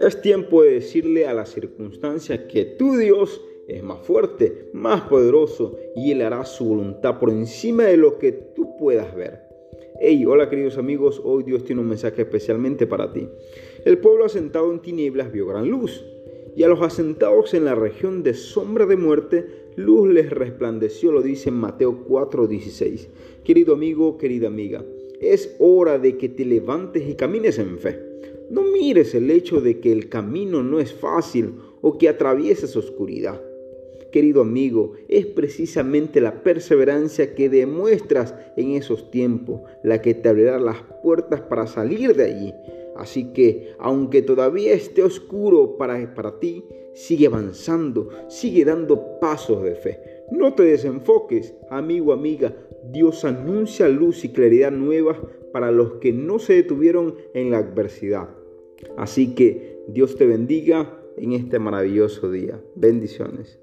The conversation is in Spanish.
Es tiempo de decirle a las circunstancias que tu Dios es más fuerte, más poderoso y Él hará su voluntad por encima de lo que tú puedas ver. Hey, hola queridos amigos, hoy Dios tiene un mensaje especialmente para ti. El pueblo asentado en tinieblas vio gran luz, y a los asentados en la región de sombra de muerte, luz les resplandeció, lo dice Mateo 4:16. Querido amigo, querida amiga, es hora de que te levantes y camines en fe. No mires el hecho de que el camino no es fácil o que atravieses oscuridad. Querido amigo, es precisamente la perseverancia que demuestras en esos tiempos la que te abrirá las puertas para salir de allí. Así que, aunque todavía esté oscuro para, para ti, sigue avanzando, sigue dando pasos de fe. No te desenfoques, amigo, amiga. Dios anuncia luz y claridad nuevas para los que no se detuvieron en la adversidad. Así que Dios te bendiga en este maravilloso día. Bendiciones.